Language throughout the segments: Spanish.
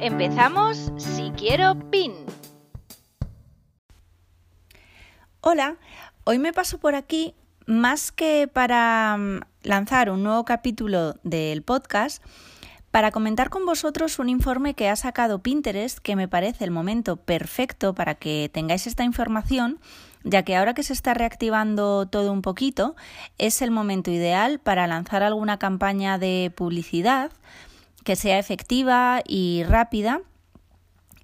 Empezamos Si Quiero PIN. Hola, hoy me paso por aquí más que para mm, lanzar un nuevo capítulo del podcast, para comentar con vosotros un informe que ha sacado Pinterest que me parece el momento perfecto para que tengáis esta información, ya que ahora que se está reactivando todo un poquito, es el momento ideal para lanzar alguna campaña de publicidad que sea efectiva y rápida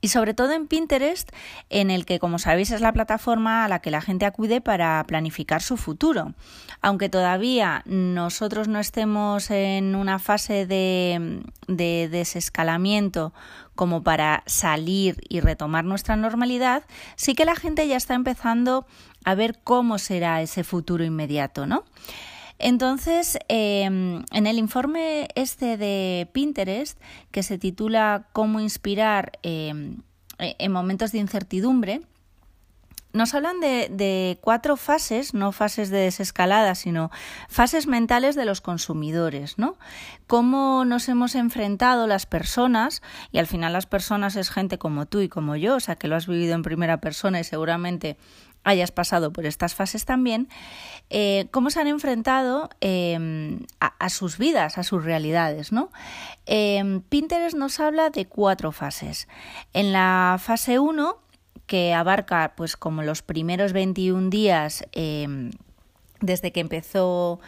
y sobre todo en Pinterest, en el que, como sabéis, es la plataforma a la que la gente acude para planificar su futuro. Aunque todavía nosotros no estemos en una fase de, de desescalamiento como para salir y retomar nuestra normalidad, sí que la gente ya está empezando a ver cómo será ese futuro inmediato, ¿no? Entonces, em, en el informe este de Pinterest, que se titula Cómo inspirar em, e, en momentos de incertidumbre, nos hablan de, de, cuatro fases, no fases de desescalada, sino fases mentales de los consumidores, ¿no? Cómo nos hemos enfrentado las personas, y al final las personas es gente como tú y como yo, o sea que lo has vivido en primera persona y seguramente hayas pasado por estas fases también, eh, cómo se han enfrentado em, a, sus vidas, a sus realidades. ¿no? Em, Pinterest nos habla de cuatro fases. En la fase 1, que abarca pues como los primeros 21 días em, desde que empezó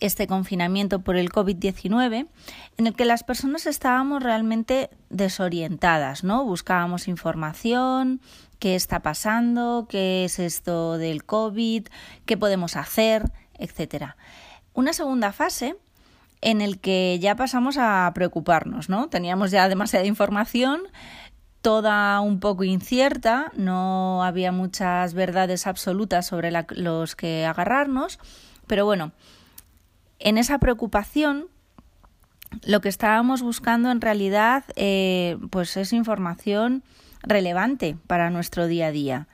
este confinamiento por el COVID-19, en el que las personas estábamos realmente desorientadas, ¿no? Buscábamos información, qué está pasando, qué es esto del COVID, qué podemos hacer, etcétera. Una segunda fase en el que ya pasamos a preocuparnos, ¿no? Teníamos ya demasiada información, toda un poco incierta, no había muchas verdades absolutas sobre los que agarrarnos, pero bueno, en esa preocupación lo que estábamos buscando en realidad eh, pues es información relevante para nuestro día a día.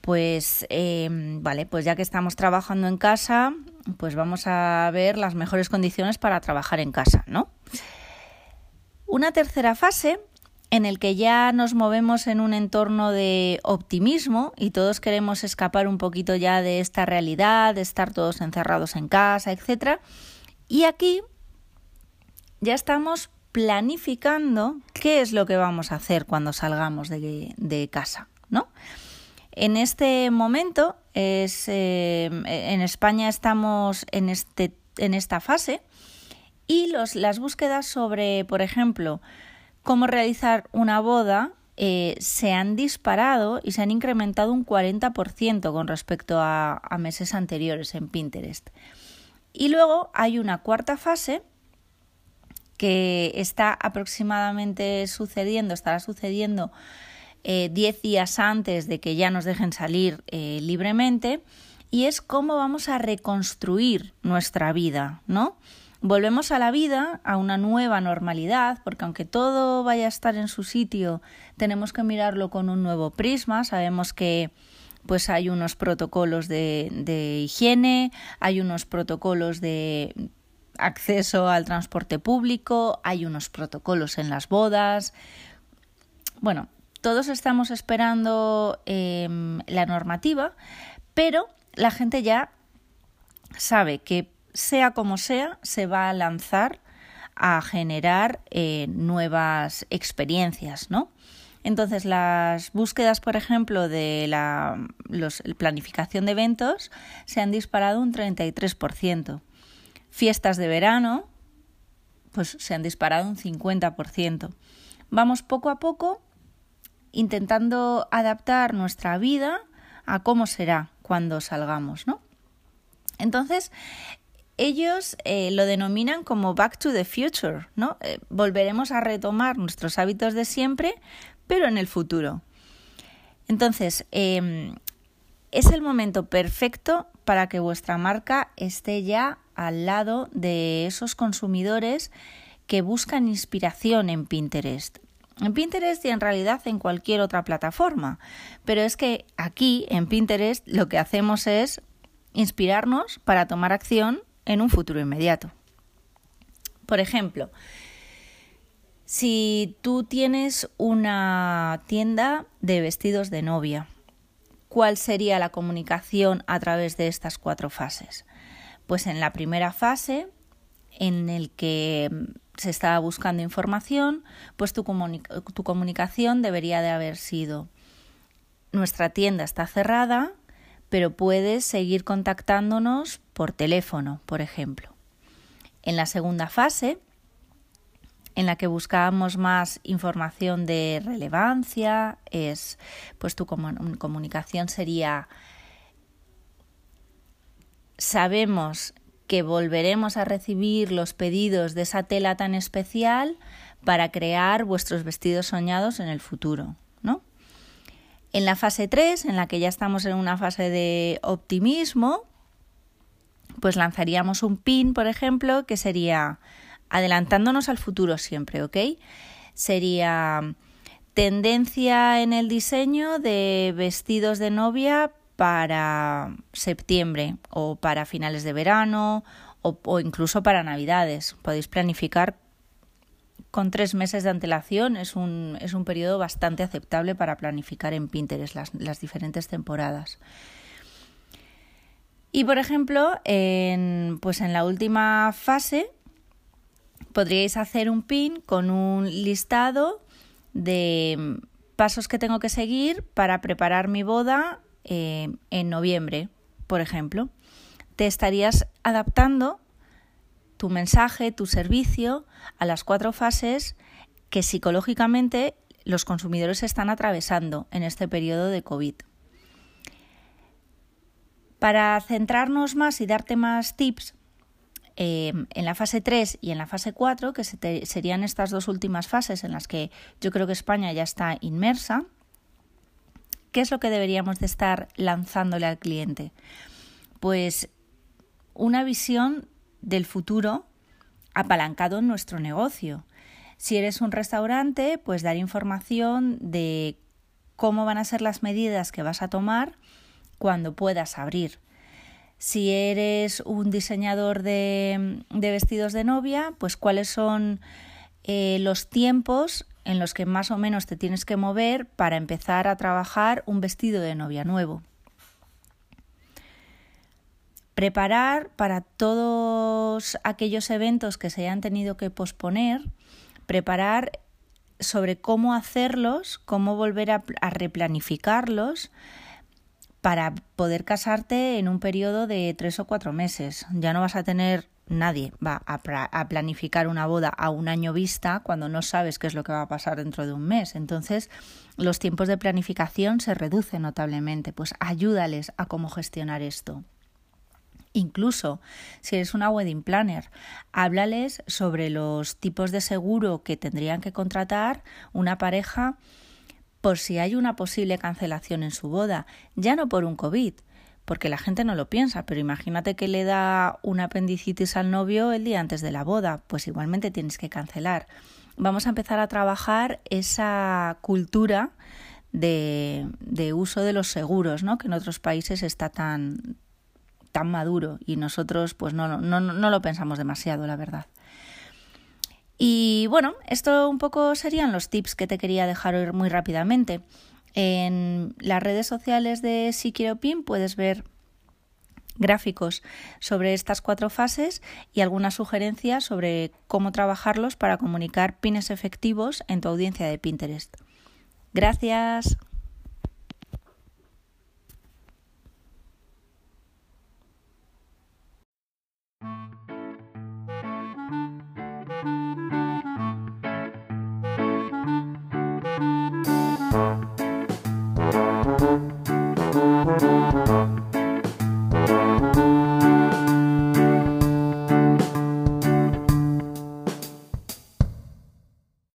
Pues em, vale, pues ya que estamos trabajando en casa, pues vamos a ver las mejores condiciones para trabajar en casa, ¿no? Una tercera fase en el que ya nos movemos en un entorno de optimismo y todos queremos escapar un poquito ya de esta realidad, de estar todos encerrados en casa, etc. Y aquí ya estamos planificando qué es lo que vamos a hacer cuando salgamos de, casa, ¿no? En este momento, es, eh, en España estamos en, este, en esta fase y los, las búsquedas sobre, por ejemplo, cómo realizar una boda eh, se han disparado y se han incrementado un 40% con respecto a, meses anteriores en Pinterest. Y luego hay una cuarta fase que está aproximadamente sucediendo, estará sucediendo 10 eh, días antes de que ya nos dejen salir eh, libremente, y es cómo vamos a reconstruir nuestra vida, ¿no? Volvemos a la vida, a una nueva normalidad, porque aunque todo vaya a estar en su sitio, tenemos que mirarlo con un nuevo prisma. Sabemos que pues hay unos protocolos de, de higiene, hay unos protocolos de acceso al transporte público, hay unos protocolos en las bodas. Bueno, todos estamos esperando em, la normativa, pero la gente ya sabe que sea como sea, se va a lanzar a generar eh, nuevas experiencias, ¿no? Entonces, las búsquedas, por ejemplo, de la planificación de eventos se han disparado un 33% fiestas de verano, pues se han disparado un 50%. Vamos poco a poco intentando adaptar nuestra vida a cómo será cuando salgamos, ¿no? Entonces, ellos eh, lo denominan como Back to the Future, ¿no? Eh, volveremos a retomar nuestros hábitos de siempre, pero en el futuro. Entonces, em, es el momento perfecto para que vuestra marca esté ya al lado de esos consumidores que buscan inspiración en Pinterest. En Pinterest y en realidad en cualquier otra plataforma. Pero es que aquí, en Pinterest, lo que hacemos es inspirarnos para tomar acción en un futuro inmediato. Por ejemplo, si tú tienes una tienda de vestidos de novia, ¿cuál sería la comunicación a través de estas cuatro fases? Pues en la primera fase, en el que se estaba buscando información, pues tu, tu comunicación debería de haber sido nuestra tienda está cerrada, pero puedes seguir contactándonos por teléfono, por ejemplo. En la segunda fase, en la que buscábamos más información de relevancia, es pues tu comunicación sería sabemos que volveremos a recibir los pedidos de esa tela tan especial para crear vuestros vestidos soñados en el futuro, ¿no? En la fase 3, en la que ya estamos en una fase de optimismo, pues lanzaríamos un pin, por ejemplo, que sería adelantándonos al futuro siempre, ¿ok? Sería tendencia en el diseño de vestidos de novia para septiembre o para finales de verano o, o incluso para navidades. Podéis planificar con tres meses de antelación es un, es un periodo bastante aceptable para planificar en Pinterest las, las diferentes temporadas. Y por ejemplo, en, pues en la última fase podríais hacer un pin con un listado de pasos que tengo que seguir para preparar mi boda eh, en noviembre, por ejemplo. Te estarías adaptando tu mensaje, tu servicio a las cuatro fases que psicológicamente los consumidores están atravesando en este periodo de COVID. Para centrarnos más y darte más tips, eh, en la fase 3 y en la fase 4, que serían estas dos últimas fases en las que yo creo que España ya está inmersa, ¿qué es lo que deberíamos de estar lanzándole al cliente? Pues una visión del futuro apalancado en nuestro negocio. Si eres un restaurante, pues dar información de cómo van a ser las medidas que vas a tomar cuando puedas abrir. Si eres un diseñador de, vestidos de novia, pues cuáles son eh, los tiempos en los que más o menos te tienes que mover para empezar a trabajar un vestido de novia nuevo preparar para todos aquellos eventos que se hayan tenido que posponer, preparar sobre cómo hacerlos, cómo volver a, replanificarlos para poder casarte en un periodo de tres o cuatro meses. Ya no vas a tener nadie va a, a, planificar una boda a un año vista cuando no sabes qué es lo que va a pasar dentro de un mes. Entonces, los tiempos de planificación se reducen notablemente. Pues ayúdales a cómo gestionar esto. Incluso si eres una wedding planner, háblales sobre los tipos de seguro que tendrían que contratar una pareja por si hay una posible cancelación en su boda, ya no por un COVID, porque la gente no lo piensa, pero imagínate que le da una apendicitis al novio el día antes de la boda, pues igualmente tienes que cancelar. Vamos a empezar a trabajar esa cultura de, de uso de los seguros, ¿no? que en otros países está tan, tan maduro y nosotros pues no, no, no lo pensamos demasiado, la verdad. Y bueno, esto un poco serían los tips que te quería dejar hoy muy rápidamente. En las redes sociales de Si Quiero Pin puedes ver gráficos sobre estas cuatro fases y algunas sugerencias sobre cómo trabajarlos para comunicar pines efectivos en tu audiencia de Pinterest. Gracias.